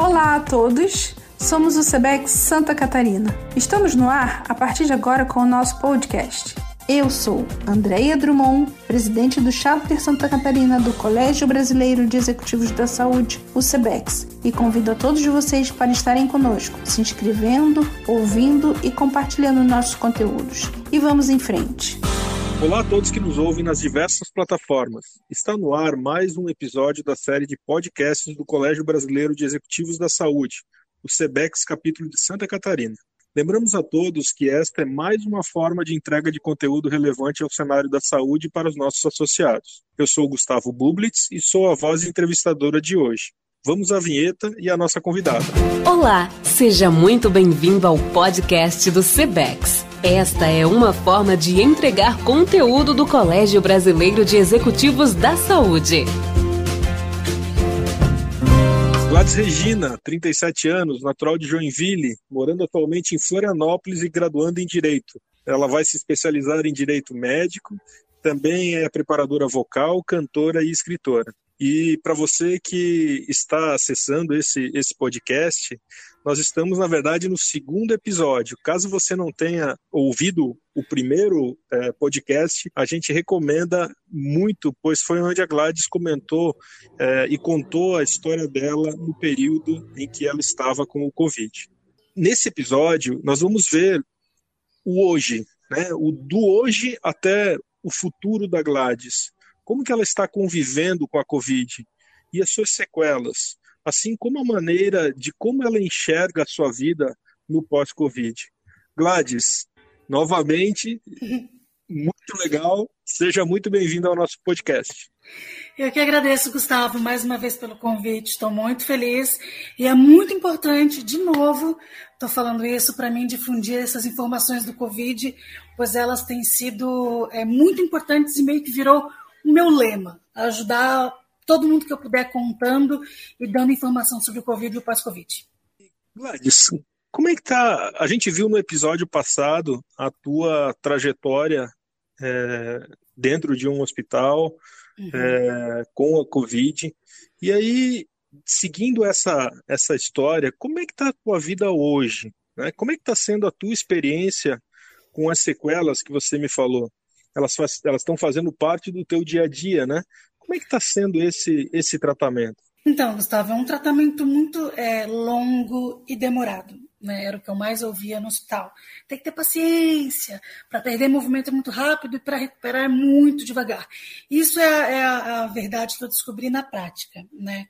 Olá a todos, somos o Sebex Santa Catarina. Estamos no ar a partir de agora com o nosso podcast. Eu sou Andréia Drummond, presidente do Chapter Santa Catarina do Colégio Brasileiro de Executivos da Saúde, o SEBEX, e convido a todos vocês para estarem conosco, se inscrevendo, ouvindo e compartilhando nossos conteúdos. E vamos em frente. Olá a todos que nos ouvem nas diversas plataformas. Está no ar mais um episódio da série de podcasts do Colégio Brasileiro de Executivos da Saúde, o SEBEX capítulo de Santa Catarina. Lembramos a todos que esta é mais uma forma de entrega de conteúdo relevante ao cenário da saúde para os nossos associados. Eu sou Gustavo Bublitz e sou a voz entrevistadora de hoje. Vamos à vinheta e à nossa convidada. Olá, seja muito bem-vindo ao podcast do Cebex. Esta é uma forma de entregar conteúdo do Colégio Brasileiro de Executivos da Saúde. Gladys Regina, 37 anos, natural de Joinville, morando atualmente em Florianópolis e graduando em Direito. Ela vai se especializar em Direito Médico, também é preparadora vocal, cantora e escritora. E para você que está acessando esse, esse podcast, nós estamos, na verdade, no segundo episódio. Caso você não tenha ouvido o primeiro é, podcast, a gente recomenda muito, pois foi onde a Gladys comentou é, e contou a história dela no período em que ela estava com o Covid. Nesse episódio, nós vamos ver o hoje, né? o do hoje até o futuro da Gladys como que ela está convivendo com a Covid e as suas sequelas, assim como a maneira de como ela enxerga a sua vida no pós-Covid. Gladys, novamente, muito legal, seja muito bem-vinda ao nosso podcast. Eu que agradeço, Gustavo, mais uma vez pelo convite. Estou muito feliz e é muito importante, de novo, estou falando isso para mim difundir essas informações do Covid, pois elas têm sido é, muito importantes e meio que virou o meu lema, ajudar todo mundo que eu puder contando e dando informação sobre o Covid e o pós-Covid. Gladys, como é que tá? A gente viu no episódio passado a tua trajetória é, dentro de um hospital uhum. é, com a Covid. E aí, seguindo essa, essa história, como é que está a tua vida hoje? Né? Como é que está sendo a tua experiência com as sequelas que você me falou? elas elas estão fazendo parte do teu dia a dia, né? Como é que está sendo esse esse tratamento? Então, Gustavo, é um tratamento muito é, longo e demorado. Né? Era o que eu mais ouvia no hospital. Tem que ter paciência. Para perder movimento muito rápido e para recuperar muito devagar. Isso é, é a, a, verdade que eu descobri na prática. Né?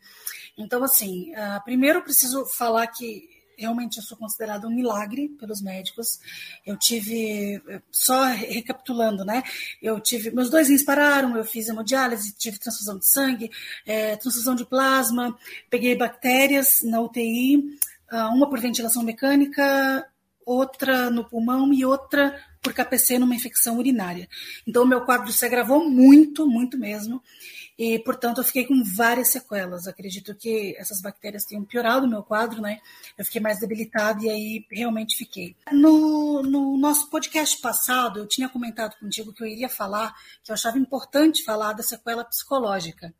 Então, assim, uh, primeiro eu preciso falar que realmente eu sou considerada um milagre pelos médicos. Eu tive, só recapitulando, né? Eu tive, meus dois rins pararam, eu fiz hemodiálise, tive transfusão de sangue, é, transfusão de plasma, peguei bactérias na UTI, ah, uma por ventilação mecânica, outra no pulmão e outra por KPC numa infecção urinária. Então, o meu quadro se agravou muito, muito mesmo e, portanto, eu fiquei com várias sequelas. Acredito que essas bactérias tenham piorado o meu quadro, né? Eu fiquei mais debilitada e aí realmente fiquei. No, no nosso podcast passado, eu tinha comentado contigo que eu iria falar, que eu achava importante falar da sequela psicológica.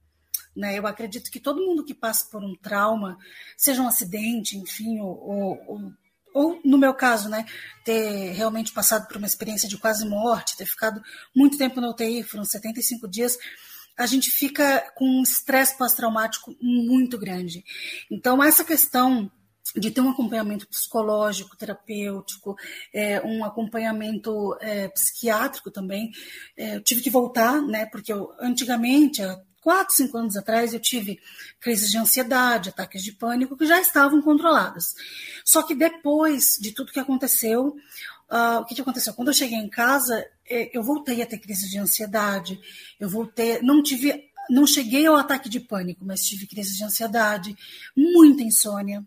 Né? Eu acredito que todo mundo que passa por um trauma, seja um acidente, enfim, ou, ou, ou, no meu caso, né, ter realmente passado por uma experiência de quase morte, ter ficado muito tempo na UTI, foram 75 dias, a gente fica com um estresse pós-traumático muito grande. Então, essa questão de ter um acompanhamento psicológico, terapêutico, é, um acompanhamento é, psiquiátrico também. É, eu tive que voltar, né? Porque eu, antigamente, há quatro, cinco anos atrás, eu tive crises de ansiedade, ataques de pânico que já estavam controladas. Só que depois de tudo que aconteceu, Uh, o que, que, aconteceu? Quando eu cheguei em casa, eu voltei a ter crise de ansiedade, eu voltei, não tive, não cheguei ao ataque de pânico, mas tive crise de ansiedade, muita insônia.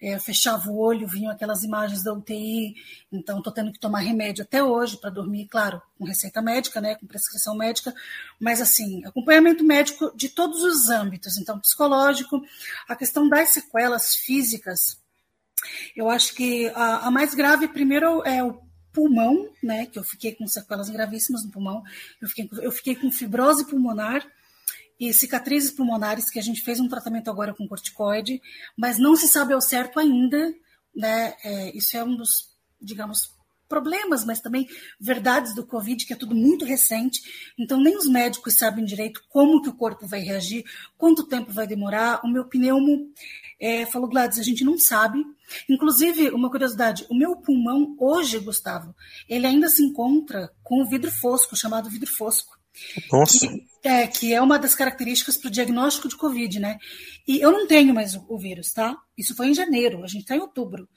É, eu fechava o olho, vinham aquelas imagens da UTI, então estou tendo que tomar remédio até hoje para dormir, claro, com receita médica, né, com prescrição médica, mas assim, acompanhamento médico de todos os âmbitos, então psicológico, a questão das sequelas físicas, eu acho que a, a mais grave, primeiro, é o pulmão, né? Que eu fiquei com sequelas gravíssimas no pulmão. Eu fiquei, eu fiquei com fibrose pulmonar e cicatrizes pulmonares, que a gente fez um tratamento agora com corticoide, mas não se sabe ao certo ainda, né? É, isso é um dos, digamos, problemas, mas também verdades do Covid, que é tudo muito recente. Então, nem os médicos sabem direito como que o corpo vai reagir, quanto tempo vai demorar. O meu pneumo é, falou, Gladys, a gente não sabe. Inclusive, uma curiosidade, o meu pulmão hoje, Gustavo, ele ainda se encontra com o vidro fosco, chamado vidro fosco. Nossa. Que, é, que é uma das características para o diagnóstico de Covid, né? E eu não tenho mais o, o vírus, tá? Isso foi em janeiro, a gente está em outubro.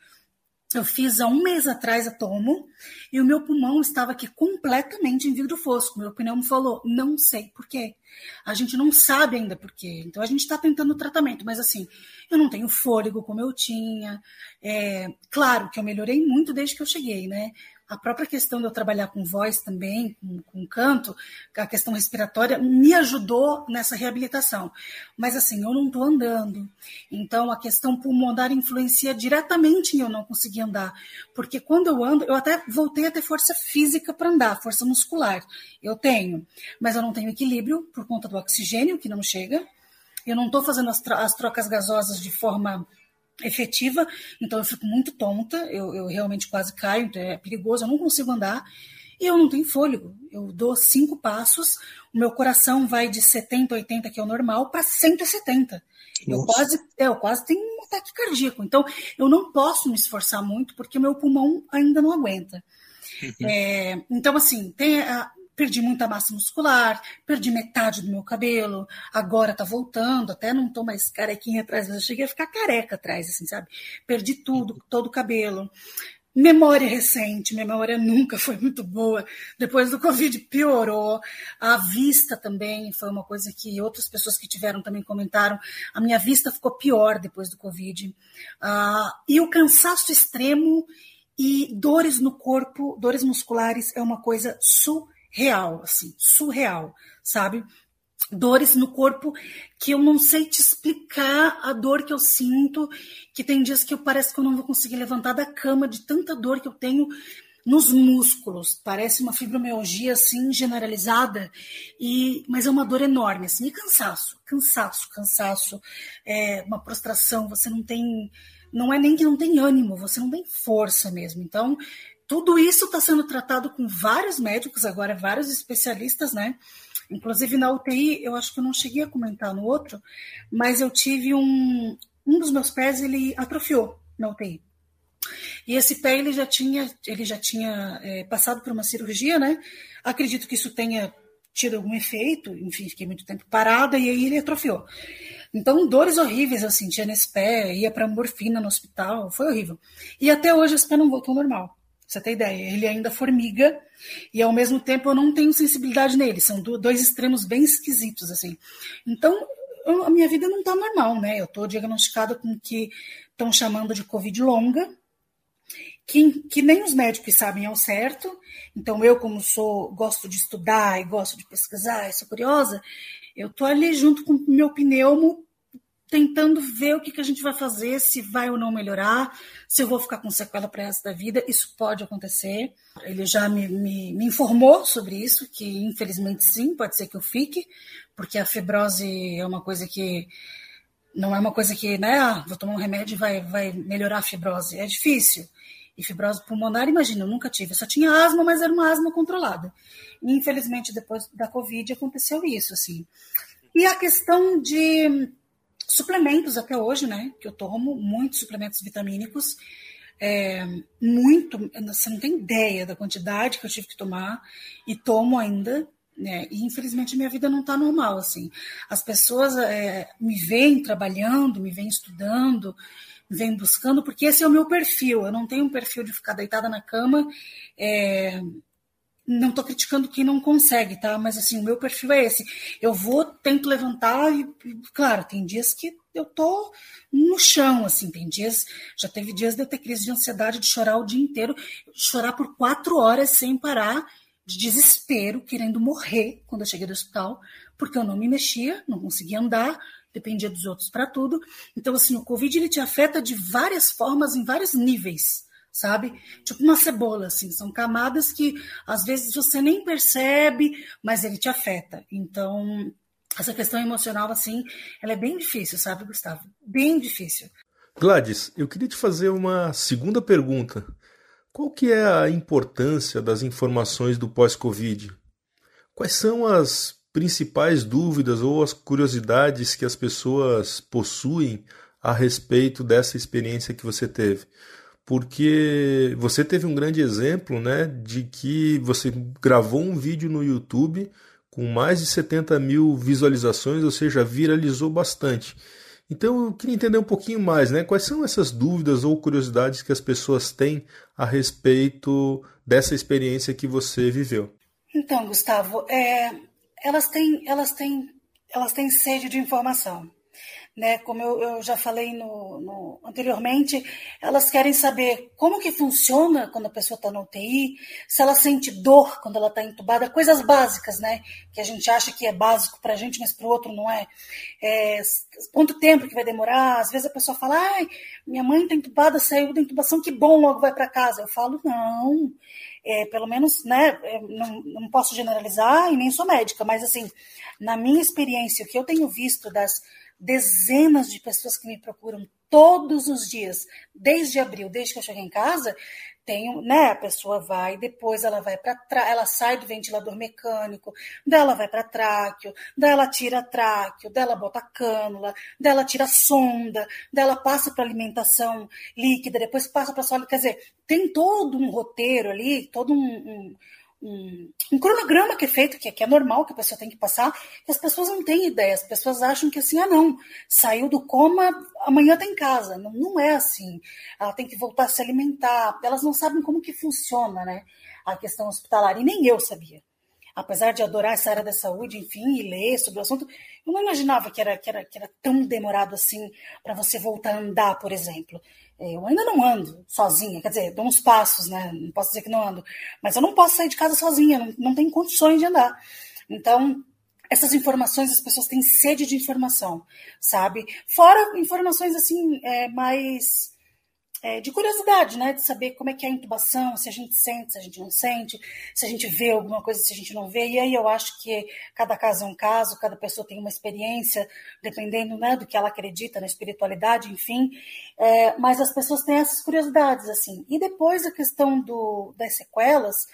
Eu fiz há um mês atrás a tomo e o meu pulmão estava aqui completamente em vidro fosco. Meu pneumo falou, não sei por quê. A gente não sabe ainda por quê. Então a gente está tentando o tratamento, mas assim, eu não tenho fôlego como eu tinha. É, claro que eu melhorei muito desde que eu cheguei, né? A própria questão de eu trabalhar com voz também, com, com canto, a questão respiratória, me ajudou nessa reabilitação. Mas assim, eu não estou andando. Então a questão pulmonar influencia diretamente em eu não conseguir andar. Porque quando eu ando, eu até voltei a ter força física para andar, força muscular. Eu tenho. Mas eu não tenho equilíbrio por conta do oxigênio que não chega. Eu não estou fazendo as, as trocas gasosas de forma efetiva, então eu fico muito tonta, eu, eu realmente quase caio, então é perigoso, eu não consigo andar e eu não tenho fôlego. Eu dou cinco passos, o meu coração vai de 70, 80, que é o normal, para 170. Eu quase, é, eu quase tenho um ataque cardíaco. Então, eu não posso me esforçar muito, porque o meu pulmão ainda não aguenta. Uhum. É, então, assim, tem a, perdi muita massa muscular, perdi metade do meu cabelo, agora tá voltando, até não tô mais carequinha atrás, mas eu cheguei a ficar careca atrás, assim, sabe? Perdi tudo, todo o cabelo. Memória recente, minha memória nunca foi muito boa. Depois do Covid piorou. A vista também foi uma coisa que outras pessoas que tiveram também comentaram. A minha vista ficou pior depois do Covid. Ah, e o cansaço extremo e dores no corpo, dores musculares, é uma coisa surreal real, assim, surreal, sabe? Dores no corpo que eu não sei te explicar a dor que eu sinto, que tem dias que eu parece que eu não vou conseguir levantar da cama de tanta dor que eu tenho nos músculos. Parece uma fibromialgia assim generalizada, e mas é uma dor enorme assim, e cansaço, cansaço, cansaço, é uma prostração, você não tem não é nem que não tem ânimo, você não tem força mesmo. Então, tudo isso está sendo tratado com vários médicos, agora vários especialistas, né? Inclusive na UTI, eu acho que eu não cheguei a comentar no outro, mas eu tive um. Um dos meus pés, ele atrofiou na UTI. E esse pé ele já tinha, ele já tinha é, passado por uma cirurgia, né? Acredito que isso tenha tido algum efeito, enfim, fiquei muito tempo parada e aí ele atrofiou. Então, dores horríveis eu sentia nesse pé, ia para morfina no hospital, foi horrível. E até hoje esse pé não voltou ao normal você ter ideia. Ele ainda formiga e ao mesmo tempo eu não tenho sensibilidade nele. São dois extremos bem esquisitos assim. Então eu, a minha vida não está normal, né? Eu estou diagnosticada com o que estão chamando de covid longa, que, que nem os médicos sabem ao certo. Então eu como sou gosto de estudar e gosto de pesquisar, e sou curiosa, eu estou ali junto com o meu pneumo tentando ver o que, que a gente vai fazer, se vai ou não melhorar, se eu vou ficar com sequela para resto da vida. Isso pode acontecer. Ele já me, me, me, informou sobre isso, que infelizmente sim, pode ser que eu fique, porque a fibrose é uma coisa que não é uma coisa que, né, ah, vou tomar um remédio e vai, vai melhorar a fibrose. É difícil. E fibrose pulmonar, imagina, eu nunca tive. Eu só tinha asma, mas era uma asma controlada. E, infelizmente, depois da Covid aconteceu isso, assim. E a questão de suplementos até hoje, né? Que eu tomo muitos suplementos vitamínicos. É, muito, você não tem ideia da quantidade que eu tive que tomar e tomo ainda, né? E infelizmente minha vida não está normal, assim. As pessoas é, me veem trabalhando, me veem estudando, me veem buscando, porque esse é o meu perfil. Eu não tenho um perfil de ficar deitada na cama. É, não estou criticando quem não consegue, tá? Mas assim, o meu perfil é esse. Eu vou, tento levantar e, claro, tem dias que eu tô no chão, assim, tem dias, já teve dias de eu ter crise de ansiedade, de chorar o dia inteiro, chorar por quatro horas sem parar, de desespero, querendo morrer quando eu cheguei do hospital, porque eu não me mexia, não conseguia andar, dependia dos outros para tudo. Então, assim, o Covid ele te afeta de várias formas, em vários níveis sabe? Tipo uma cebola, assim, são camadas que às vezes você nem percebe, mas ele te afeta. Então, essa questão emocional, assim, ela é bem difícil, sabe, Gustavo? Bem difícil. Gladys, eu queria te fazer uma segunda pergunta. Qual que é a importância das informações do pós-Covid? Quais são as principais dúvidas ou as curiosidades que as pessoas possuem a respeito dessa experiência que você teve? Porque você teve um grande exemplo, né, de que você gravou um vídeo no YouTube com mais de 70 mil visualizações, ou seja, viralizou bastante. Então eu queria entender um pouquinho mais, né? Quais são essas dúvidas ou curiosidades que as pessoas têm a respeito dessa experiência que você viveu? Então, Gustavo, é, elas têm, elas têm, elas têm sede de informação né? Como eu, eu já falei no, no, anteriormente, elas querem saber como que funciona quando a pessoa está no UTI, se ela sente dor quando ela está entubada, coisas básicas, né? Que a gente acha que é básico para a gente, mas para o outro não é. é. Quanto tempo que vai demorar? Às vezes a pessoa fala, ai, minha mãe está entubada, saiu da intubação, que bom, logo vai para casa. Eu falo, não. É, pelo menos, né, não, não posso generalizar e nem sou médica, mas assim, na minha experiência, o que eu tenho visto das dezenas de pessoas que me procuram todos os dias, desde abril, desde que eu cheguei em casa, tenho, né, a pessoa vai, depois ela vai para ela sai do ventilador mecânico, dela vai para tráqueo, dela tira tráqueo, dela bota cânula, dela tira sonda, dela passa para alimentação líquida, depois passa para sólida, quer dizer, tem todo um roteiro ali, todo um, um um, cronograma que é feito, que, que é normal, que a pessoa tem que passar, e as pessoas não têm ideia, as pessoas acham que assim, ah não, saiu do coma, amanhã está em casa. Não, não é assim. Ela tem que voltar a se alimentar, elas não sabem como que funciona né, a questão hospitalar, e nem eu sabia. Apesar de adorar essa área da saúde, enfim, e ler sobre o assunto, eu não imaginava que era, que era, que era tão demorado assim para você voltar a andar, por exemplo. É, eu ainda não ando sozinha, quer dizer, dou uns passos, né? Não posso dizer que não ando, mas eu não posso sair de casa sozinha, não, não tenho condições de andar. Então, essas informações, as pessoas têm sede de informação, sabe? Fora informações assim, é, mais é, de curiosidade, né? De saber como é que é a intubação, se a gente sente, se a gente não sente, se a gente vê alguma coisa, se a gente não vê. E aí eu acho que cada caso é um caso, cada pessoa tem uma experiência, dependendo né, do que ela acredita na espiritualidade, enfim. É, mas as pessoas têm essas curiosidades, assim. E depois a questão do, das sequelas,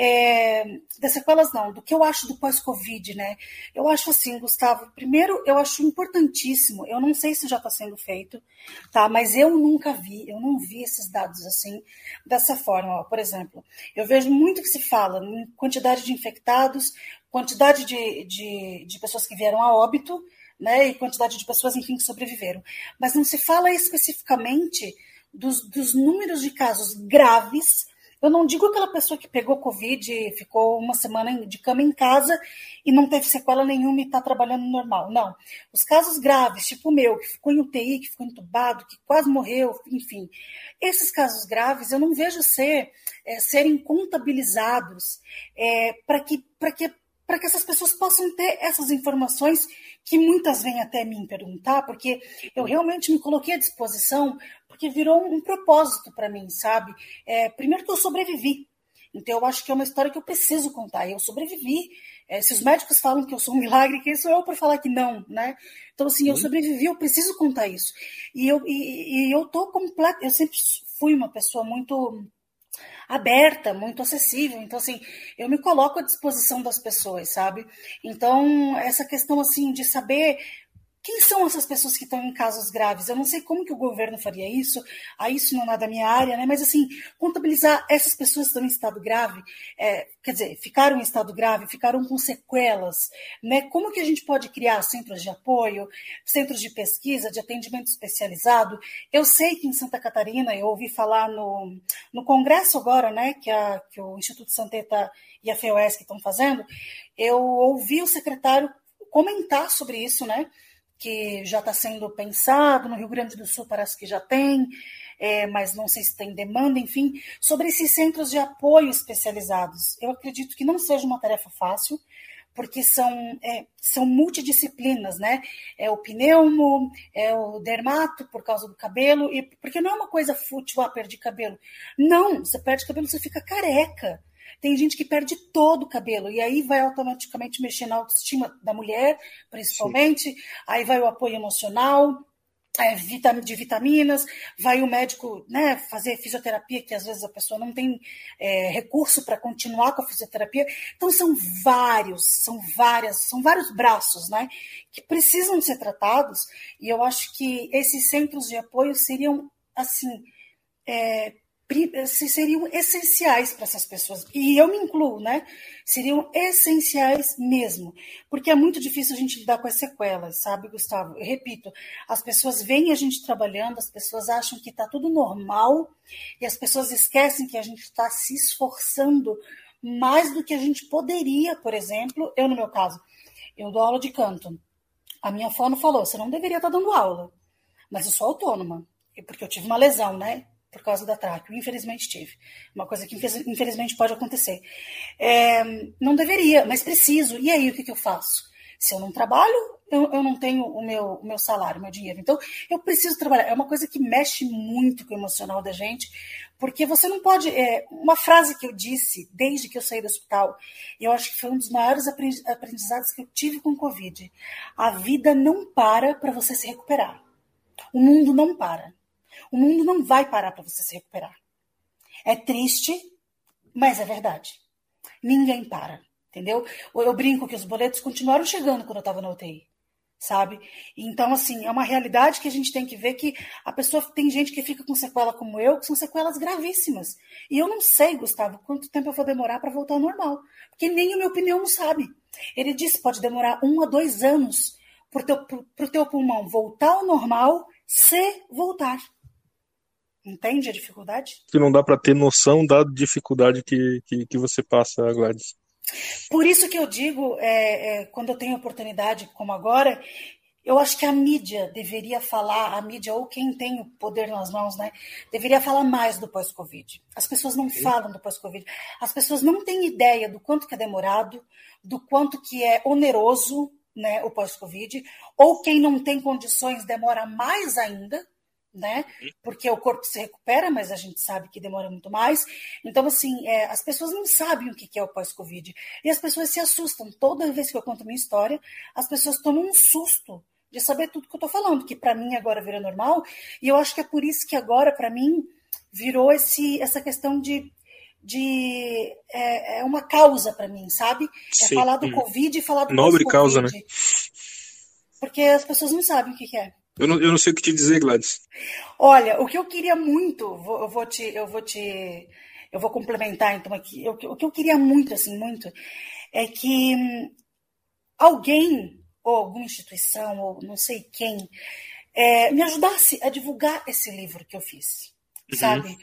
é, das sequelas não, do que eu acho do pós-Covid, né? Eu acho assim, Gustavo, primeiro eu acho importantíssimo, eu não sei se já está sendo feito, tá? Mas eu nunca vi, eu não vi esses dados assim, dessa forma. Ó, por exemplo, eu vejo muito que se fala em quantidade de infectados, quantidade de, de, de pessoas que vieram a óbito, né? E quantidade de pessoas, enfim, que sobreviveram. Mas não se fala especificamente dos, dos números de casos graves eu não digo aquela pessoa que pegou Covid e ficou uma semana de cama em casa e não teve sequela nenhuma e está trabalhando normal. Não. Os casos graves, tipo o meu, que ficou em UTI, que ficou entubado, que quase morreu, enfim. Esses casos graves eu não vejo ser, é, serem contabilizados é, para que, que, que essas pessoas possam ter essas informações que muitas vêm até mim perguntar, porque eu realmente me coloquei à disposição, porque virou um, propósito para mim, sabe? É, primeiro que eu sobrevivi. Então eu acho que é uma história que eu preciso contar. Eu sobrevivi. É, se os médicos falam que eu sou um milagre, quem sou eu para falar que não, né? Então assim, Sim. eu sobrevivi, eu preciso contar isso. E eu e, e eu tô completa. Eu sempre fui uma pessoa muito aberta, muito acessível. Então, assim, eu me coloco à disposição das pessoas, sabe? Então, essa questão, assim, de saber quem são essas pessoas que estão em casos graves? Eu não sei como que o governo faria isso, a isso não é da minha área, né? Mas assim, contabilizar essas pessoas que estão em estado grave, é, quer dizer, ficaram em estado grave, ficaram com sequelas, né? Como que a gente pode criar centros de apoio, centros de pesquisa, de atendimento especializado? Eu sei que em Santa Catarina, eu ouvi falar no, no congresso agora, né? Que, a, que o Instituto Santeta e a FEOES estão fazendo, eu ouvi o secretário comentar sobre isso, né? Que já está sendo pensado, no Rio Grande do Sul parece que já tem, é, mas não sei se tem demanda, enfim, sobre esses centros de apoio especializados. Eu acredito que não seja uma tarefa fácil, porque são, é, são multidisciplinas, né? É o pneumo, é o dermato por causa do cabelo, e porque não é uma coisa fútil, ah, perdi cabelo. Não, você perde cabelo, você fica careca. Tem gente que perde todo o cabelo e aí vai automaticamente mexer na autoestima da mulher, principalmente. Sim. Aí vai o apoio emocional, é, de vitaminas, vai o médico né, fazer fisioterapia, que às vezes a pessoa não tem é, recurso para continuar com a fisioterapia. Então são vários, são várias, são vários braços né, que precisam ser tratados, e eu acho que esses centros de apoio seriam assim. É, seriam essenciais para essas pessoas. E eu me incluo, né? Seriam essenciais mesmo. Porque é muito difícil a gente lidar com as sequelas, sabe, Gustavo? Eu repito, as pessoas veem a gente trabalhando, as pessoas acham que está tudo normal, e as pessoas esquecem que a gente está se esforçando mais do que a gente poderia, por exemplo. Eu, no meu caso, eu dou aula de canto. A minha fono falou: você não deveria estar tá dando aula, mas eu sou autônoma, porque eu tive uma lesão, né? Por causa da tráqueo. Infelizmente tive. Uma coisa que infelizmente pode acontecer. É, não deveria, mas preciso. E aí o que, que eu faço? Se eu não trabalho, eu, eu não tenho o meu, o meu salário, o meu dinheiro. Então, eu preciso trabalhar. É uma coisa que mexe muito com o emocional da gente, porque você não pode. É, uma frase que eu disse desde que eu saí do hospital, e eu acho que foi um dos maiores aprendizados que eu tive com o Covid. A vida não para para você se recuperar. O mundo não para. O mundo não vai parar para você se recuperar. É triste, mas é verdade. Ninguém para, entendeu? Eu brinco que os boletos continuaram chegando quando eu estava na UTI, sabe? Então, assim, é uma realidade que a gente tem que ver que a pessoa tem gente que fica com sequela como eu, que são sequelas gravíssimas. E eu não sei, Gustavo, quanto tempo eu vou demorar para voltar ao normal. Porque nem o meu pneu não sabe. Ele disse pode demorar um a dois anos para o teu, teu pulmão voltar ao normal se voltar. Entende a dificuldade? Que não dá para ter noção da dificuldade que, que, que, você passa, Gladys. Por isso que eu digo, é, é, quando eu tenho oportunidade como agora, eu acho que a mídia deveria falar, a mídia ou quem tem o poder nas mãos, né, deveria falar mais do pós-Covid. As pessoas não falam do pós-Covid. As pessoas não têm ideia do quanto que é demorado, do quanto que é oneroso, né, o pós-Covid, ou quem não tem condições demora mais ainda, né? Porque o corpo se recupera, mas a gente sabe que demora muito mais. Então, assim, é, as pessoas não sabem o que é o pós-Covid. E as pessoas se assustam. Toda vez que eu conto minha história, as pessoas tomam um susto de saber tudo que eu estou falando, que para mim agora virou normal. E eu acho que é por isso que agora, para mim, virou esse, essa questão de. de é, é uma causa para mim, sabe? É Sim. falar do Covid e falar do Nobre causa, né? Porque as pessoas não sabem o que é. Eu não, eu não sei o que te dizer, Gladys. Olha, o que eu queria muito, vou, eu vou te, eu vou te, eu vou complementar então aqui. Eu, o que eu queria muito, assim, muito, é que alguém ou alguma instituição ou não sei quem é, me ajudasse a divulgar esse livro que eu fiz, uhum. sabe?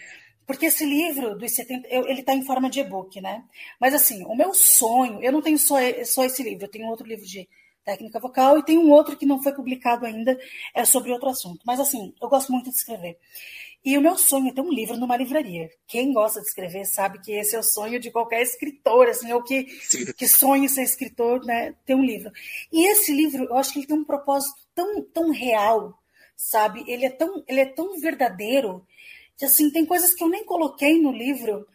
Porque esse livro dos 70, eu, ele está em forma de e-book, né? Mas assim, o meu sonho, eu não tenho só, só esse livro, eu tenho outro livro de técnica vocal, e tem um outro que não foi publicado ainda, é sobre outro assunto. Mas assim, eu gosto muito de escrever. E o meu sonho é ter um livro numa livraria. Quem gosta de escrever sabe que esse é o sonho de qualquer escritor, assim, ou que, que sonha ser escritor, né, ter um livro. E esse livro, eu acho que ele tem um propósito tão, tão real, sabe? Ele é tão, ele é tão verdadeiro, que assim, tem coisas que eu nem coloquei no livro,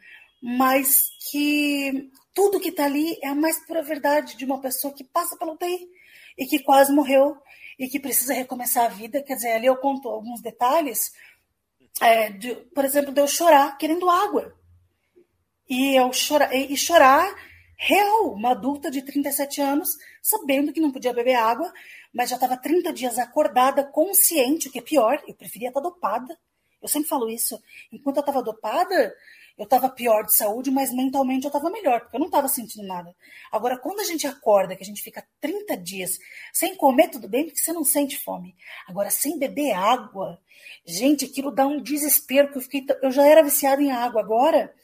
mas que tudo que está ali é a mais pura verdade de uma pessoa que passa pela UTI e que quase morreu e que precisa recomeçar a vida. Quer dizer, ali eu conto alguns detalhes, é, de, por exemplo, de eu chorar querendo água. E eu chorar, e, e chorar real, uma adulta de 37 anos, sabendo que não podia beber água, mas já estava 30 dias acordada, consciente, o que é pior, eu preferia estar dopada. Eu sempre falo isso. Enquanto eu estava dopada, eu estava pior de saúde, mas mentalmente eu estava melhor, porque eu não estava sentindo nada. Agora, quando a gente acorda, que a gente fica 30 dias sem comer, tudo bem, porque você não sente fome. Agora, sem beber água, gente, aquilo dá um desespero, que eu fiquei. Eu já era viciada em água, agora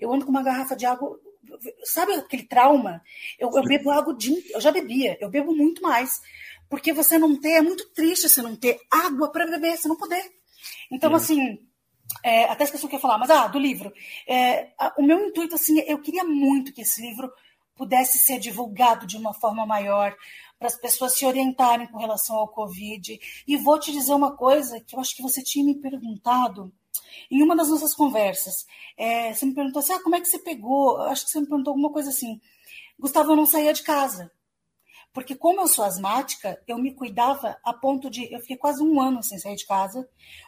eu ando com uma garrafa de água. Sabe aquele trauma? Eu, eu bebo água dia Eu já bebia, eu bebo muito mais. Porque você não ter, é muito triste você não ter água para beber, você não poder. Então, é. assim é, até esqueci o que eu ia falar, mas ah, do livro. É, a, o meu intuito, assim, eu queria muito que esse livro pudesse ser divulgado de uma forma maior, para as pessoas se orientarem com relação ao Covid. E vou te dizer uma coisa que eu acho que você tinha me perguntado. em uma das nossas conversas, é, você me perguntou assim: ah, como é que você pegou? Acho que você me perguntou alguma coisa assim. Gustavo, eu não saía de casa. Porque, como eu sou asmática, eu me cuidava a ponto de. Eu fiquei quase um ano sem sair de casa.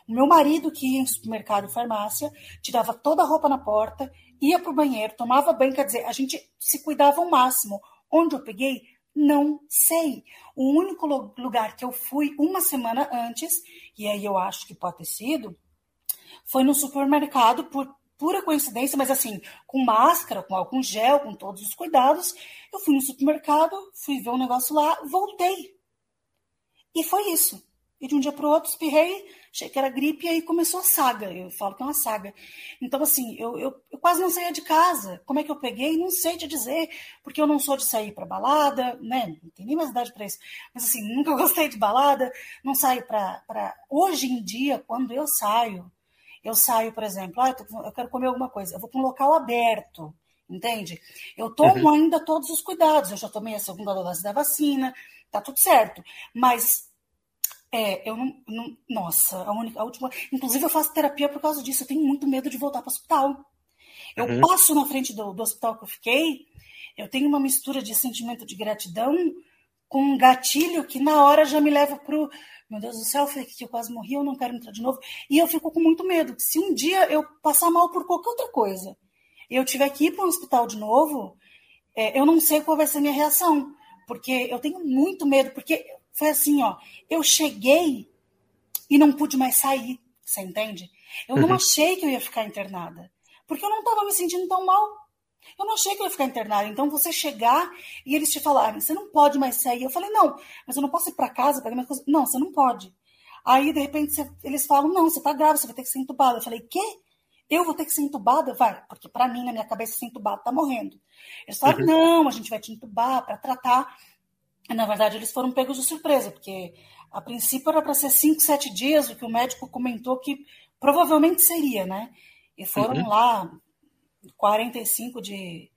O meu marido, que ia em supermercado e farmácia, tirava toda a roupa na porta, ia para o banheiro, tomava banho. Quer dizer, a gente se cuidava ao máximo. Onde eu peguei? Não sei. O único lugar que eu fui uma semana antes, e aí eu acho que pode ter sido, foi no supermercado por pura coincidência, mas assim, com máscara, com álcool gel, com todos os cuidados. Eu fui no supermercado, fui ver um negócio lá, voltei. E foi isso. E de um dia para o outro espirrei, achei que era gripe, e aí começou a saga. Eu falo que é uma saga. Então, assim, eu, eu, eu quase não saía de casa. Como é que eu peguei? Não sei te dizer, porque eu não sou de sair para balada, né? Não tenho nem mais idade para isso. Mas, assim, nunca gostei de balada, não saio para. Pra... Hoje em dia, quando eu saio, eu saio, por exemplo, ah, eu, tô, eu quero comer alguma coisa, eu vou para um local aberto, entende? Eu tomo uhum. ainda todos os cuidados, eu já tomei a segunda dose da vacina, tá tudo certo, mas é, eu não, não, Nossa, a, única, a última. Inclusive, eu faço terapia por causa disso. Eu tenho muito medo de voltar para o hospital. Eu uhum. passo na frente do, do hospital que eu fiquei, eu tenho uma mistura de sentimento de gratidão com um gatilho que na hora já me leva pro meu Deus do céu, falei que eu quase morri, eu não quero entrar de novo. E eu fico com muito medo que se um dia eu passar mal por qualquer outra coisa, eu tiver que ir para um hospital de novo, é, eu não sei qual vai ser a minha reação, porque eu tenho muito medo, porque foi assim, ó, eu cheguei e não pude mais sair, você entende? Eu não uhum. achei que eu ia ficar internada, porque eu não estava me sentindo tão mal. Eu não achei que eu ia ficar internada. Então, você chegar e eles te falarem, você não pode mais sair. Eu falei, não, mas eu não posso ir para casa pegar minhas coisas. Não, você não pode. Aí, de repente, você, eles falam, não, você tá grávida, você vai ter que ser entubada. Eu falei, quê? Eu vou ter que ser entubada? Vai, porque para mim, na minha cabeça, ser entubada tá morrendo. Eles falaram, uhum. não, a gente vai te entubar para tratar. Na verdade, eles foram pegos de surpresa, porque a princípio era para ser 5, 7 dias, o que o médico comentou que provavelmente seria, né? E foram uhum. lá 45 de,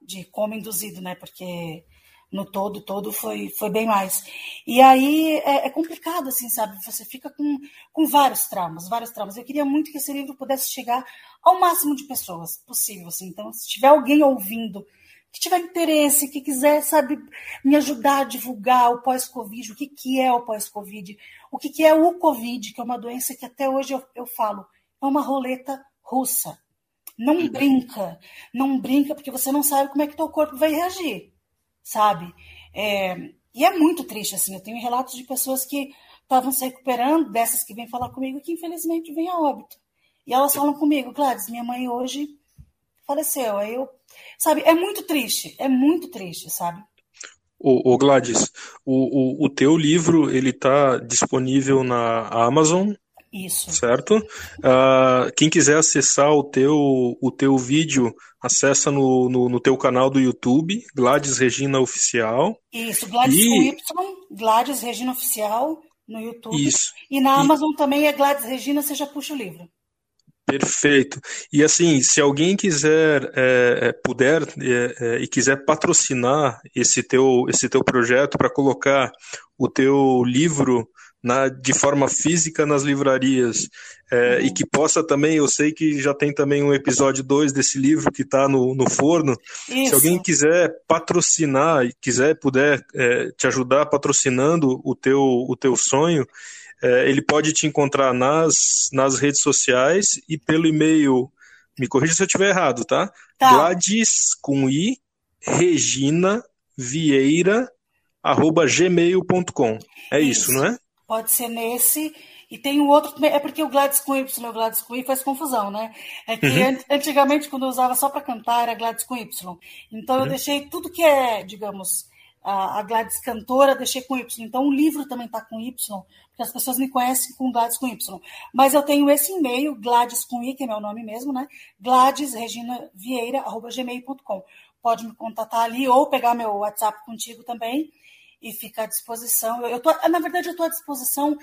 de coma induzido, né? Porque no todo, todo foi, foi bem mais. E aí é, é, complicado, assim, sabe? Você fica com, com vários traumas, vários traumas. Eu queria muito que esse livro pudesse chegar ao máximo de pessoas possível, assim. Então, se tiver alguém ouvindo que tiver interesse, que quiser, sabe, me ajudar a divulgar o pós-Covid, o que, que é o pós-Covid, o que, que é o Covid, que é uma doença que até hoje eu, eu falo, é uma roleta russa. Não brinca, não brinca, porque você não sabe como é que teu corpo vai reagir, sabe? É, e é muito triste, assim, eu tenho relatos de pessoas que estavam se recuperando, dessas que vêm falar comigo, que infelizmente vêm a óbito. E elas falam comigo, Gladys, minha mãe hoje faleceu. Aí eu, sabe, é muito triste, é muito triste, sabe? O, o Gladys, o, o, o teu livro ele está disponível na Amazon isso. Certo? Uh, quem quiser acessar o teu, o teu vídeo, acessa no, no, no, teu canal do YouTube, Gladys Regina Oficial. Isso, Gladys e... com Y, Gladys Regina Oficial no YouTube. Isso. E na Amazon e... também é Gladys Regina, você já puxa o livro. Perfeito. E assim, se alguém quiser, é, é puder é, é, e quiser patrocinar esse teu, esse teu projeto para colocar o teu livro na, de forma física nas livrarias é, e que possa também, eu sei que já tem também um episódio 2 desse livro que está no, no forno. Isso. Se alguém quiser patrocinar e quiser, puder é, te ajudar patrocinando o teu, o teu sonho, é, ele pode te encontrar nas, nas redes sociais e pelo e-mail. Me corrija se eu estiver errado, tá? tá. Gladys com I, Regina Vieira, arroba gmail.com. É isso, isso, não é? Pode ser nesse. E tem o outro, é porque o Gladys com Y, o Gladys com I faz confusão, né? É que uhum. antigamente, quando eu usava só para cantar, era Gladys com Y. Então uhum. eu deixei tudo que é, digamos, a, Gladys cantora, deixei com Y. Então o livro também está com Y, porque as pessoas me conhecem com Gladys com Y. Mas eu tenho esse e-mail, Gladys com I, que é meu nome mesmo, né? Gladys Regina Vieira, arroba gmail.com. Pode me contatar ali ou pegar meu WhatsApp contigo também e fica à disposição. Eu tô, na verdade, eu estou à disposição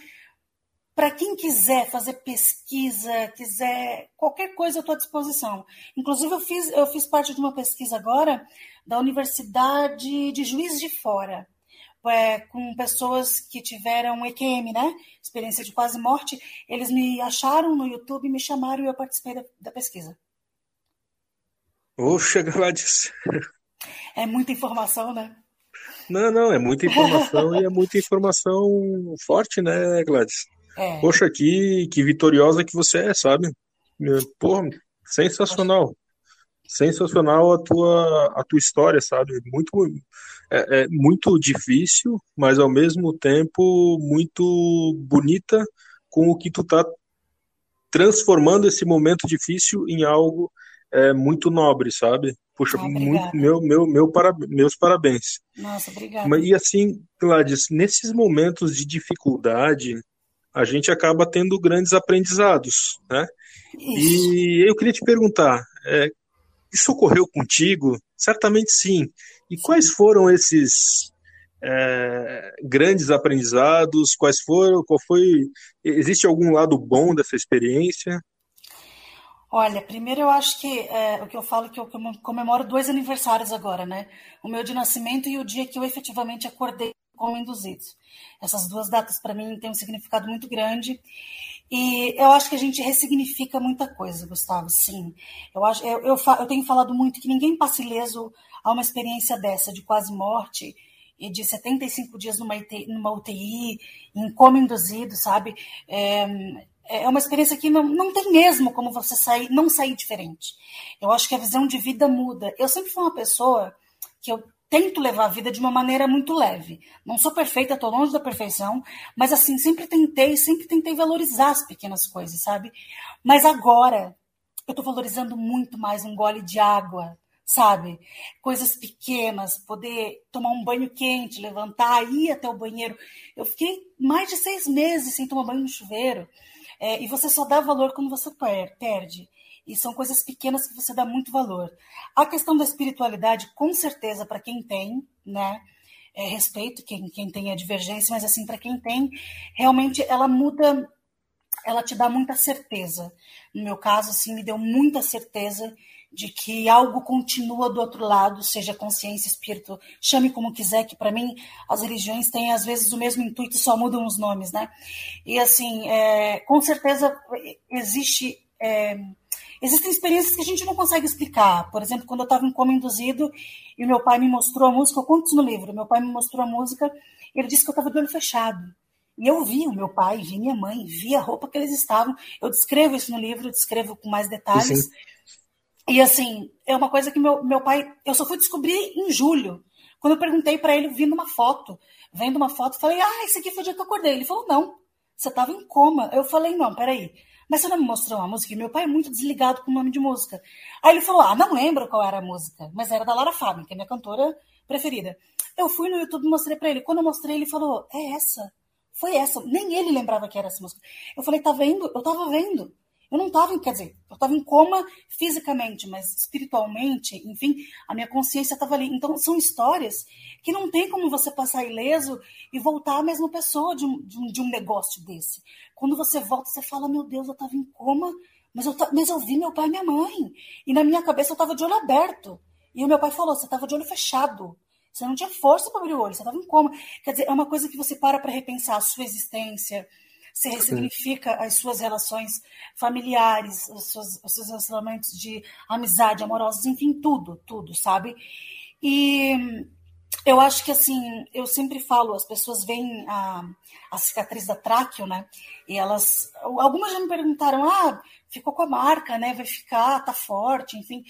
para quem quiser fazer pesquisa, quiser qualquer coisa, eu estou à disposição. Inclusive, eu fiz, eu fiz parte de uma pesquisa agora da Universidade de Juiz de Fora, é, com pessoas que tiveram EQM, né? Experiência de quase morte. Eles me acharam no YouTube, me chamaram e eu participei da, da pesquisa. Oxa, Gladys. É muita informação, né? Não, não, é muita informação e é muita informação forte, né, Gladys? É. Poxa, que, que vitoriosa que você é, sabe? Porra, sensacional. Sensacional a tua, a tua história, sabe? Muito, é, é muito difícil, mas ao mesmo tempo muito bonita com o que tu tá transformando esse momento difícil em algo é, muito nobre, sabe? Puxa, ah, muito, meu, meu, meu para, meus parabéns. Nossa, obrigada. E assim, Gladys, nesses momentos de dificuldade, a gente acaba tendo grandes aprendizados, né? Isso. E eu queria te perguntar, é, isso ocorreu contigo? Certamente sim. E quais foram esses é, grandes aprendizados? Quais foram? Qual foi? Existe algum lado bom dessa experiência? Olha, primeiro eu acho que é, o que eu falo que eu comemoro dois aniversários agora, né? O meu de nascimento e o dia que eu efetivamente acordei como induzido. Essas duas datas para mim têm um significado muito grande e eu acho que a gente ressignifica muita coisa, Gustavo. Sim, eu acho, eu, eu, eu tenho falado muito que ninguém passa ileso a uma experiência dessa de quase morte e de 75 dias numa, UTI, numa UTI em coma induzido, sabe? É, é uma experiência que não, não tem mesmo como você sair, não sair diferente. Eu acho que a visão de vida muda. Eu sempre fui uma pessoa que eu tento levar a vida de uma maneira muito leve. Não sou perfeita, estou longe da perfeição, mas assim, sempre tentei, sempre tentei valorizar as pequenas coisas, sabe? Mas agora eu estou valorizando muito mais um gole de água, sabe? Coisas pequenas, poder tomar um banho quente, levantar, ir até o banheiro. Eu fiquei mais de seis meses sem tomar banho no chuveiro. É, e você só dá valor quando você perde. E são coisas pequenas que você dá muito valor. A questão da espiritualidade, com certeza, para quem tem, né? É, respeito quem, quem tem a divergência, mas assim, para quem tem, realmente ela muda, ela te dá muita certeza. No meu caso, assim, me deu muita certeza de que algo continua do outro lado, seja consciência, espírito, chame como quiser, que para mim as religiões têm às vezes o mesmo intuito e só mudam os nomes, né? E assim, é, com certeza existe. É, existem experiências que a gente não consegue explicar. Por exemplo, quando eu estava em coma induzido e meu pai me mostrou a música, eu conto isso no livro, meu pai me mostrou a música, ele disse que eu estava de olho fechado. E eu vi o meu pai, vi minha mãe, vi a roupa que eles estavam. Eu descrevo isso no livro, descrevo com mais detalhes. Sim. E assim, é uma coisa que meu, meu pai, eu só fui descobrir em julho. Quando eu perguntei para ele, vindo uma foto, vendo uma foto, falei, ah, esse aqui foi o dia que eu acordei. Ele falou, não, você estava em coma. Eu falei, não, peraí, mas você não me mostrou uma música? Meu pai é muito desligado com o nome de música. Aí ele falou, ah, não lembro qual era a música, mas era da Lara Fabian, que é minha cantora preferida. Eu fui no YouTube e mostrei para ele. Quando eu mostrei, ele falou, é essa, foi essa. Nem ele lembrava que era essa música. Eu falei, tá vendo? Eu tava vendo. Eu não estava, quer dizer, eu estava em coma fisicamente, mas espiritualmente, enfim, a minha consciência estava ali. Então, são histórias que não tem como você passar ileso e voltar a mesma pessoa de um, de um, de um negócio desse. Quando você volta, você fala: Meu Deus, eu estava em coma, mas eu, mas eu vi meu pai e minha mãe. E na minha cabeça eu estava de olho aberto. E o meu pai falou: Você estava de olho fechado. Você não tinha força para abrir o olho, você estava em coma. Quer dizer, é uma coisa que você para para repensar a sua existência você ressignifica as suas relações familiares, os seus, os seus relacionamentos de amizade, amorosos, enfim, tudo, tudo, sabe? E eu acho que assim, eu sempre falo, as pessoas veem a, a cicatriz da tráqueo, né? E elas. Algumas já me perguntaram, ah, ficou com a marca, né? Vai ficar, tá forte, enfim.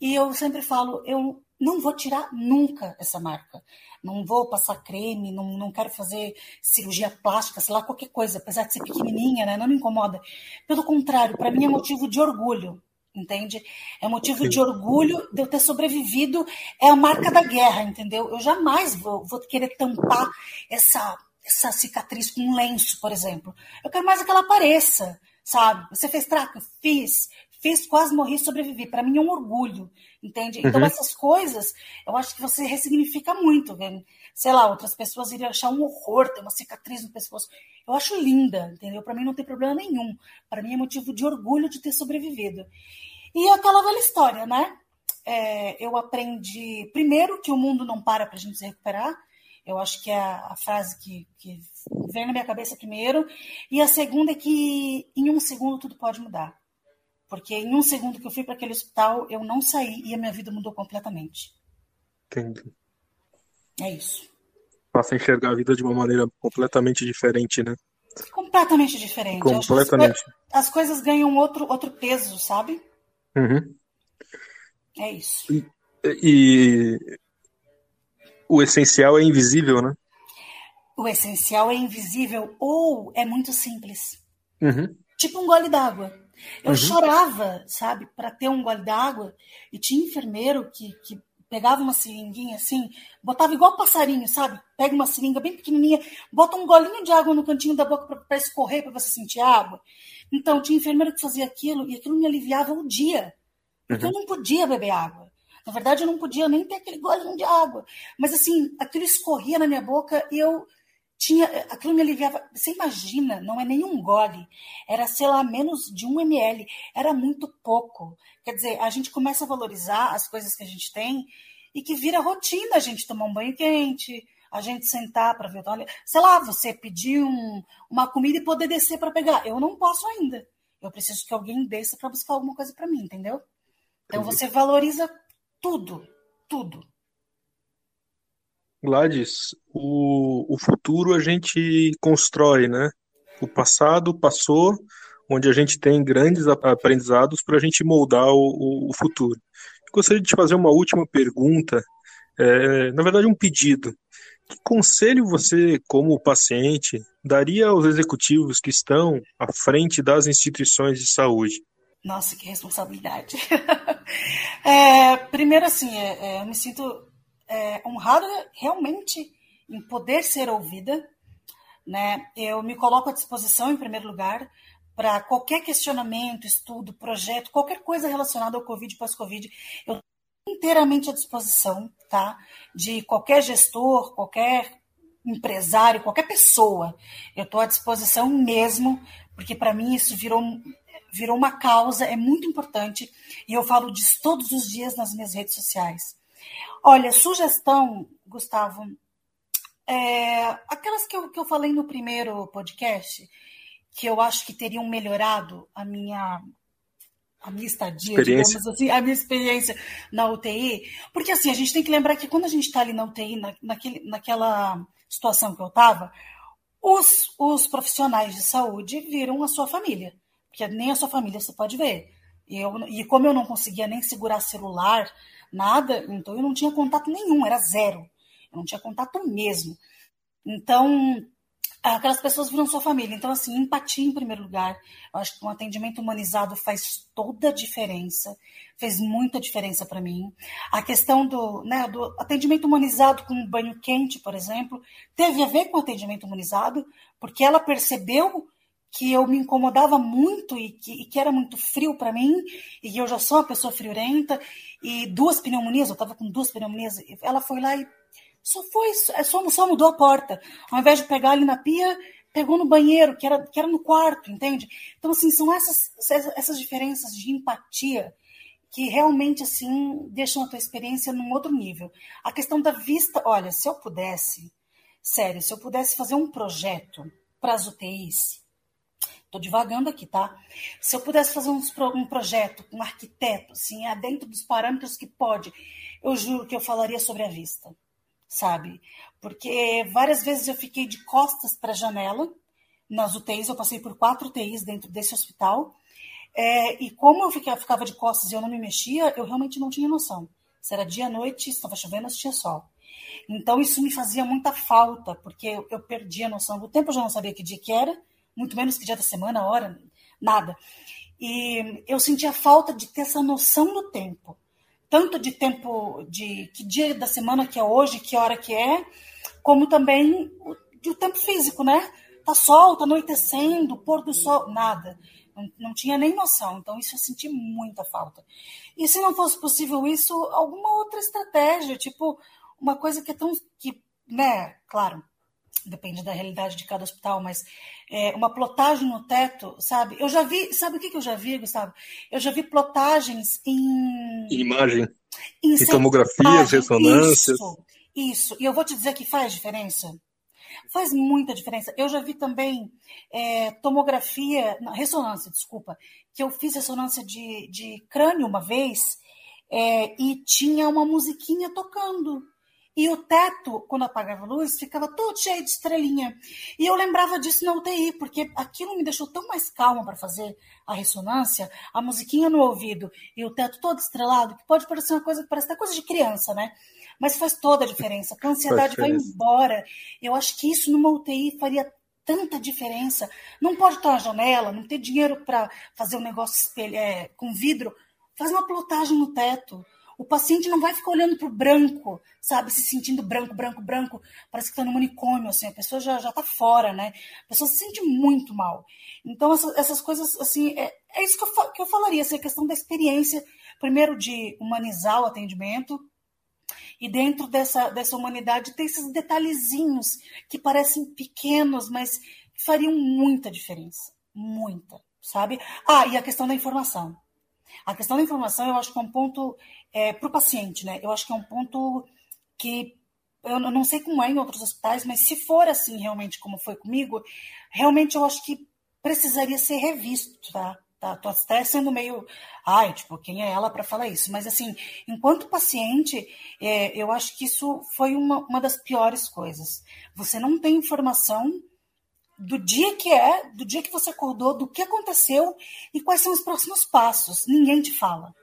E eu sempre falo, eu não vou tirar nunca essa marca não vou passar creme, não, não quero fazer cirurgia plástica, sei lá, qualquer coisa, apesar de ser pequenininha, né? Não me incomoda. Pelo contrário, para mim é motivo de orgulho, entende? É motivo de orgulho de eu ter sobrevivido, é a marca da guerra, entendeu? Eu jamais vou, vou querer tampar essa, essa cicatriz com um lenço, por exemplo. Eu quero mais que ela apareça, sabe? Você fez traca? Fiz. Fiz, quase morri, sobrevivi. Para mim é um orgulho, entende? Então, uhum. essas coisas, eu acho que você ressignifica muito, velho. Sei lá, outras pessoas iriam achar um horror ter uma cicatriz no pescoço. Eu acho linda, entendeu? Para mim não tem problema nenhum. Para mim é motivo de orgulho de ter sobrevivido. E aquela velha história, né? É, eu aprendi, primeiro, que o mundo não para para a gente se recuperar. Eu acho que é a, a frase que, que vem na minha cabeça primeiro. E a segunda é que em um segundo tudo pode mudar. Porque em um segundo que eu fui para aquele hospital, eu não saí e a minha vida mudou completamente. Entendi. É isso. Passa a enxergar a vida de uma maneira completamente diferente, né? Completamente diferente. Completamente. As, as, coisas ganham outro, outro peso, sabe? Uhum. É isso. E, e o essencial é invisível, né? O essencial é invisível ou é muito simples. Uhum. Tipo um gole d'água. Eu Uhum. chorava, sabe, para ter um gole d'água e tinha enfermeiro que, que pegava uma seringuinha assim, botava igual passarinho, sabe? Pega uma seringa bem pequenininha, bota um golinho de água no cantinho da boca para escorrer, para você sentir água. Então, tinha enfermeiro que fazia aquilo e aquilo me aliviava o dia. Porque eu não podia beber água. Na verdade, eu não podia nem ter aquele golinho de água. Mas, assim, aquilo escorria na minha boca e eu tinha. Aquilo me aliviava. Você imagina, não é nenhum gole. Era, sei lá, menos de um ml. Era muito pouco. Quer dizer, a gente começa a valorizar as coisas que a gente tem e que vira rotina a gente tomar um banho quente, a gente sentar para ver. Olha, sei lá, você pedir um, uma comida e poder descer para pegar. Eu não posso ainda. Eu preciso que alguém desça para buscar alguma coisa para mim, entendeu? Então você valoriza tudo, tudo. Gladys, o, o futuro a gente constrói, né? O passado passou, onde a gente tem grandes aprendizados para a gente moldar o, o- o futuro. Gostaria de te fazer uma última pergunta, é, na verdade, um pedido. Que conselho você, como paciente, daria aos executivos que estão à frente das instituições de saúde? Nossa, que responsabilidade. É, primeiro, assim, é, é, eu me sinto é, honrada realmente em poder ser ouvida. Né? Eu me coloco à disposição, em primeiro lugar, para qualquer questionamento, estudo, projeto, qualquer coisa relacionada ao Covid pós-Covid. Eu estou inteiramente à disposição tá? de qualquer gestor, qualquer empresário, qualquer pessoa. Eu estou à disposição mesmo, porque para mim isso virou virou uma causa, é muito importante, e eu falo disso todos os dias nas minhas redes sociais. Olha, sugestão, Gustavo, é, aquelas que eu, que eu falei no primeiro podcast, que eu acho que teriam melhorado a minha a minha estadia, digamos assim, a minha experiência na UTI, porque assim, a gente tem que lembrar que quando a gente está ali na UTI, na, naquele, naquela situação que eu estava, os, os profissionais de saúde viram a sua família. Porque nem a sua família você pode ver. E, eu, e como eu não conseguia nem segurar celular, nada, então eu não tinha contato nenhum, era zero. Eu não tinha contato mesmo. Então, aquelas pessoas viram sua família. Então, assim, empatia em primeiro lugar. Eu acho que um atendimento humanizado faz toda a diferença, fez muita diferença para mim. A questão do, né, do atendimento humanizado com banho quente, por exemplo, teve a ver com atendimento humanizado, porque ela percebeu que eu me incomodava muito e que, e que era muito frio para mim, e eu já sou uma pessoa friorenta, e duas pneumonias, eu estava com duas pneumonias, ela foi lá e só foi, só, só mudou a porta. Ao invés de pegar ali na pia, pegou no banheiro, que era, que era no quarto, entende? Então, assim, são essas, essas diferenças de empatia que realmente, assim, deixam a tua experiência num outro nível. A questão da vista, olha, se eu pudesse, sério, se eu pudesse fazer um projeto para as UTIs, Estou divagando aqui, tá? Se eu pudesse fazer um, um projeto com um arquiteto, assim, é dentro dos parâmetros que pode, eu juro que eu falaria sobre a vista, sabe? Porque várias vezes eu fiquei de costas para a janela, nas UTIs, eu passei por quatro UTIs dentro desse hospital, é, e como eu ficava, de costas e eu não me mexia, eu realmente não tinha noção. Se era dia, noite, estava chovendo, se tinha sol. Então isso me fazia muita falta, porque eu, eu perdia a noção do tempo, eu já não sabia que dia que era, muito menos que dia da semana, hora, nada. E eu sentia falta de ter essa noção do tempo. Tanto de tempo, de que dia da semana que é hoje, que hora que é, como também o, o tempo físico, né? Tá sol, tá anoitecendo, pôr do sol, nada. Não, não tinha nem noção. Então, isso eu senti muita falta. E se não fosse possível isso, alguma outra estratégia, tipo, uma coisa que é tão. que, né, claro, depende da realidade de cada hospital, mas é, uma plotagem no teto, sabe? Eu já vi, sabe o que, que eu já vi, Gustavo? Eu já vi plotagens em. Imagem. Em, em tomografias, ressonâncias. Isso, Isso, e eu vou te dizer que faz diferença. Faz muita diferença. Eu já vi também é, tomografia, não, ressonância, desculpa, que eu fiz ressonância de, de crânio uma vez é, e tinha uma musiquinha tocando. E o teto, quando apagava a luz, ficava todo cheio de estrelinha. E eu lembrava disso na UTI, porque aquilo me deixou tão mais calma para fazer a ressonância, a musiquinha no ouvido e o teto todo estrelado, que pode parecer uma coisa, parece até coisa de criança, né? Mas faz toda a diferença. A ansiedade vai embora. Eu acho que isso numa UTI faria tanta diferença. Não pode estar na janela, não ter dinheiro para fazer um negócio é, com vidro. Faz uma plotagem no teto o paciente não vai ficar olhando para o branco, sabe, se sentindo branco, branco, branco, parece que está no manicômio, assim, a pessoa já está fora, né? A pessoa se sente muito mal. Então essa, essas coisas, assim, é, é isso que eu, que eu falaria, assim, a questão da experiência, primeiro de humanizar o atendimento, e dentro dessa, dessa humanidade tem esses detalhezinhos que parecem pequenos, mas fariam muita diferença. Muita, sabe? Ah, e a questão da informação. A questão da informação, eu acho que é um ponto é, para o paciente, né? Eu acho que é um ponto que eu não sei como é em outros hospitais, mas se for assim realmente como foi comigo, realmente eu acho que precisaria ser revisto, tá? Tá, tô até sendo meio, ai, tipo, quem é ela para falar isso? Mas assim, enquanto paciente, é, eu acho que isso foi uma, uma das piores coisas. Você não tem informação do dia que é, do dia que você acordou, do que aconteceu e quais são os próximos passos. Ninguém te fala.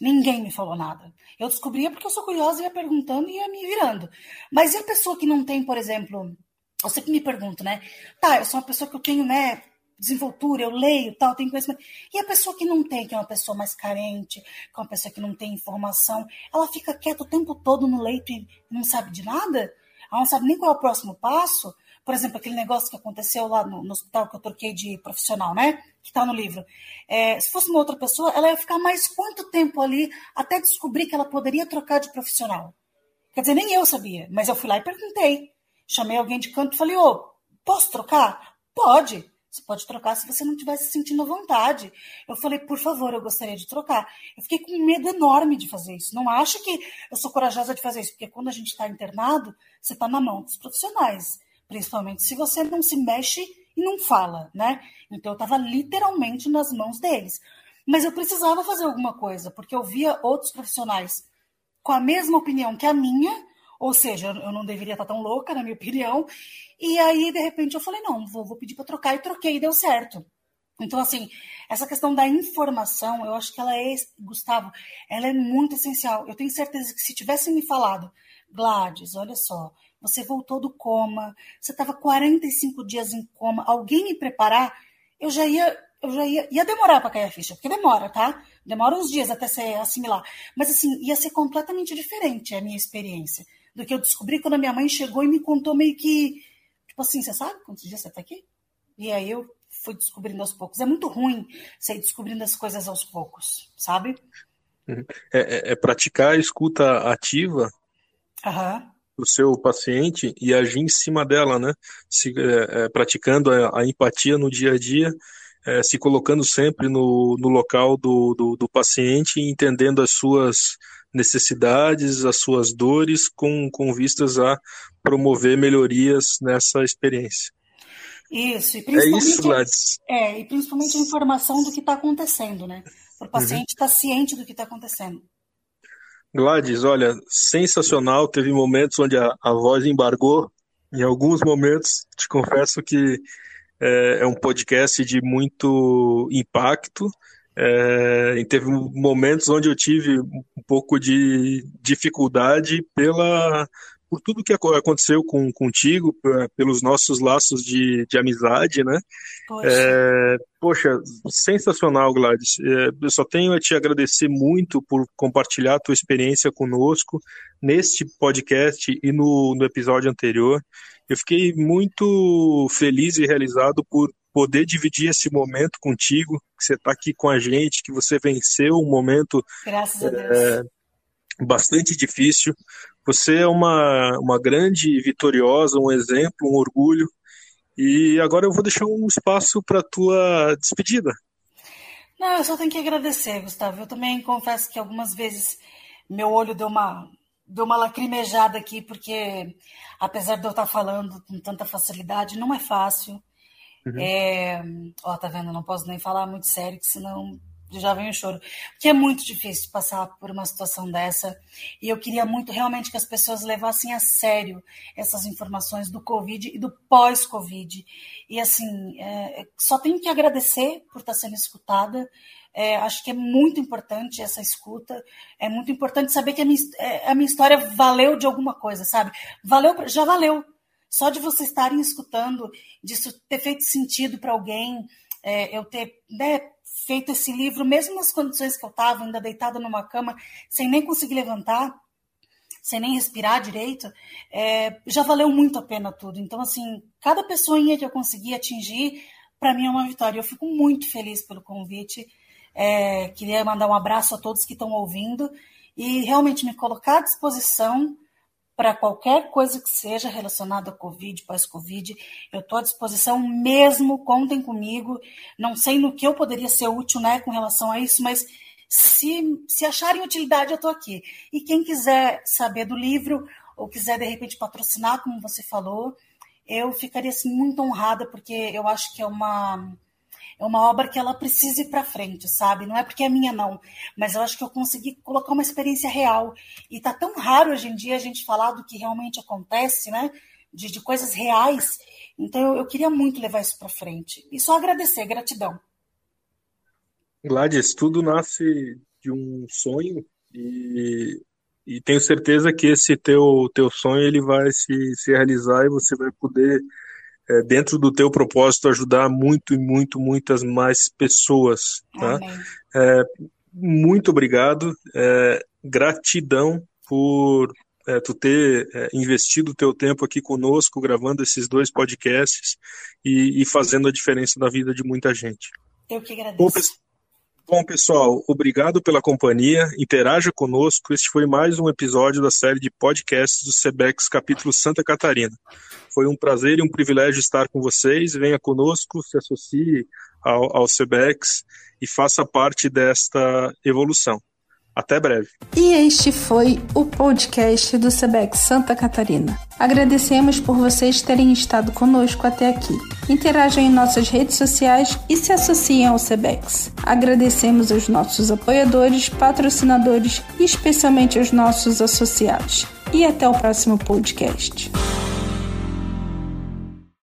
Ninguém me falou nada. Eu descobria porque eu sou curiosa, ia perguntando e ia me virando. Mas e a pessoa que não tem, por exemplo, eu sempre me pergunto, né? Tá, eu sou uma pessoa que eu tenho, né, desenvoltura, eu leio, tal, tenho conhecimento. E a pessoa que não tem, que é uma pessoa mais carente, que é uma pessoa que não tem informação, ela fica quieta o tempo todo no leito e não sabe de nada? Ela não sabe nem qual é o próximo passo? Por exemplo, aquele negócio que aconteceu lá no, no hospital que eu troquei de profissional, né? Que está no livro. É, se fosse uma outra pessoa, ela ia ficar mais quanto tempo ali até descobrir que ela poderia trocar de profissional? Quer dizer, nem eu sabia, mas eu fui lá e perguntei. Chamei alguém de canto e falei: Ô, posso trocar? Pode. Você pode trocar se você não estiver se sentindo à vontade. Eu falei, por favor, eu gostaria de trocar. Eu fiquei com um medo enorme de fazer isso. Não acho que eu sou corajosa de fazer isso, porque quando a gente está internado, você está na mão dos profissionais principalmente se você não se mexe e não fala, né? Então eu estava literalmente nas mãos deles. Mas eu precisava fazer alguma coisa, porque eu via outros profissionais com a mesma opinião que a minha, ou seja, eu não deveria estar tão louca, na minha opinião. E aí, de repente, eu falei: não, vou, vou pedir para trocar, e troquei, e deu certo. Então, assim, essa questão da informação, eu acho que ela é, Gustavo, ela é muito essencial. Eu tenho certeza que se tivessem me falado, Gladys, olha só, você voltou do coma, você estava 45 dias em coma, alguém me preparar, eu já ia, eu já ia, ia demorar para cair a ficha, porque demora, tá? Demora uns dias até se assimilar. Mas assim, ia ser completamente diferente a minha experiência do que eu descobri quando a minha mãe chegou e me contou meio que, tipo assim, você sabe quantos dias você está aqui? E aí eu fui descobrindo aos poucos. É muito ruim sair descobrindo as coisas aos poucos, sabe? É, é, é praticar a escuta ativa Aham o seu paciente e agir em cima dela, né? Se, é, é, praticando a, a, empatia no dia a dia, é, se colocando sempre no, no local do, do, do, paciente e entendendo as suas necessidades, as suas dores, com, com vistas a promover melhorias nessa experiência. Isso, e principalmente, é isso. É, e principalmente a informação do que está acontecendo, né? Para o paciente estar uhum. ciente do que está acontecendo. Gladys, olha, sensacional. Teve momentos onde a, a voz embargou. Em alguns momentos, te confesso que é, é um podcast de muito impacto. É, e teve momentos onde eu tive um pouco de dificuldade pela por tudo que aconteceu com, contigo, pelos nossos laços de, de amizade, né? Poxa. É, poxa, sensacional, Gladys. É, eu só tenho a te agradecer muito por compartilhar a tua experiência conosco neste podcast e no, no episódio anterior. Eu fiquei muito feliz e realizado por poder dividir esse momento contigo, que você está aqui com a gente, que você venceu um momento Graças a Deus. É, bastante difícil. Você é uma, uma grande vitoriosa, um exemplo, um orgulho. E agora eu vou deixar um espaço para a tua despedida. Não, eu só tenho que agradecer, Gustavo. Eu também confesso que algumas vezes meu olho deu uma, dou uma lacrimejada aqui, porque apesar de eu estar falando com tanta facilidade, não é fácil. Uhum. É... Ó, tá vendo? Não posso nem falar muito sério, que senão já vem o choro. Porque é muito difícil passar por uma situação dessa. E eu queria muito realmente que as pessoas levassem a sério essas informações do Covid e do pós-Covid. E assim, é... só tenho que agradecer por estar sendo escutada. É, acho que é muito importante essa escuta. É muito importante saber que a minha, é, a minha história valeu de alguma coisa, sabe? Valeu, já valeu. Só de vocês estarem escutando, disso ter feito sentido para alguém, é, eu ter né, feito esse livro, mesmo nas condições que eu estava, ainda deitada numa cama, sem nem conseguir levantar, sem nem respirar direito, é, já valeu muito a pena tudo. Então, assim, cada pessoinha que eu consegui atingir, para mim é uma vitória. Eu fico muito feliz pelo convite. É, queria mandar um abraço a todos que estão ouvindo e realmente me colocar à disposição para qualquer coisa que seja relacionada a Covid, pós-Covid. Eu estou à disposição mesmo, contem comigo. Não sei no que eu poderia ser útil né, com relação a isso, mas se, se acharem utilidade, eu estou aqui. E quem quiser saber do livro ou quiser, de repente, patrocinar, como você falou, eu ficaria assim, muito honrada, porque eu acho que é uma é uma obra que ela precisa ir para frente, sabe? Não é porque é minha, não. Mas eu acho que eu consegui colocar uma experiência real. E tá tão raro hoje em dia a gente falar do que realmente acontece, né? De, de coisas reais. Então eu, eu queria muito levar isso para frente. E só agradecer, gratidão. Gladys, tudo nasce de um sonho e, e tenho certeza que esse teu, teu sonho ele vai se, se realizar e você vai poder é, dentro do teu propósito, ajudar muito e muito, muitas mais pessoas. Tá? É, muito obrigado, é, gratidão por é, tu ter é, investido o teu tempo aqui conosco, gravando esses dois podcasts e, e, fazendo a diferença na vida de muita gente. Eu que agradeço. Bom, pessoal, obrigado pela companhia. Interaja conosco. Este foi mais um episódio da série de podcasts do SEBEX capítulo Santa Catarina. Foi um prazer e um privilégio estar com vocês. Venha conosco, se associe ao, ao e faça parte desta evolução. Até breve. E este foi o podcast do Sebex Santa Catarina. Agradecemos por vocês terem estado conosco até aqui. Interajam em nossas redes sociais e se associem ao Sebex. Agradecemos aos nossos apoiadores, patrocinadores e especialmente aos nossos associados. E até o próximo podcast.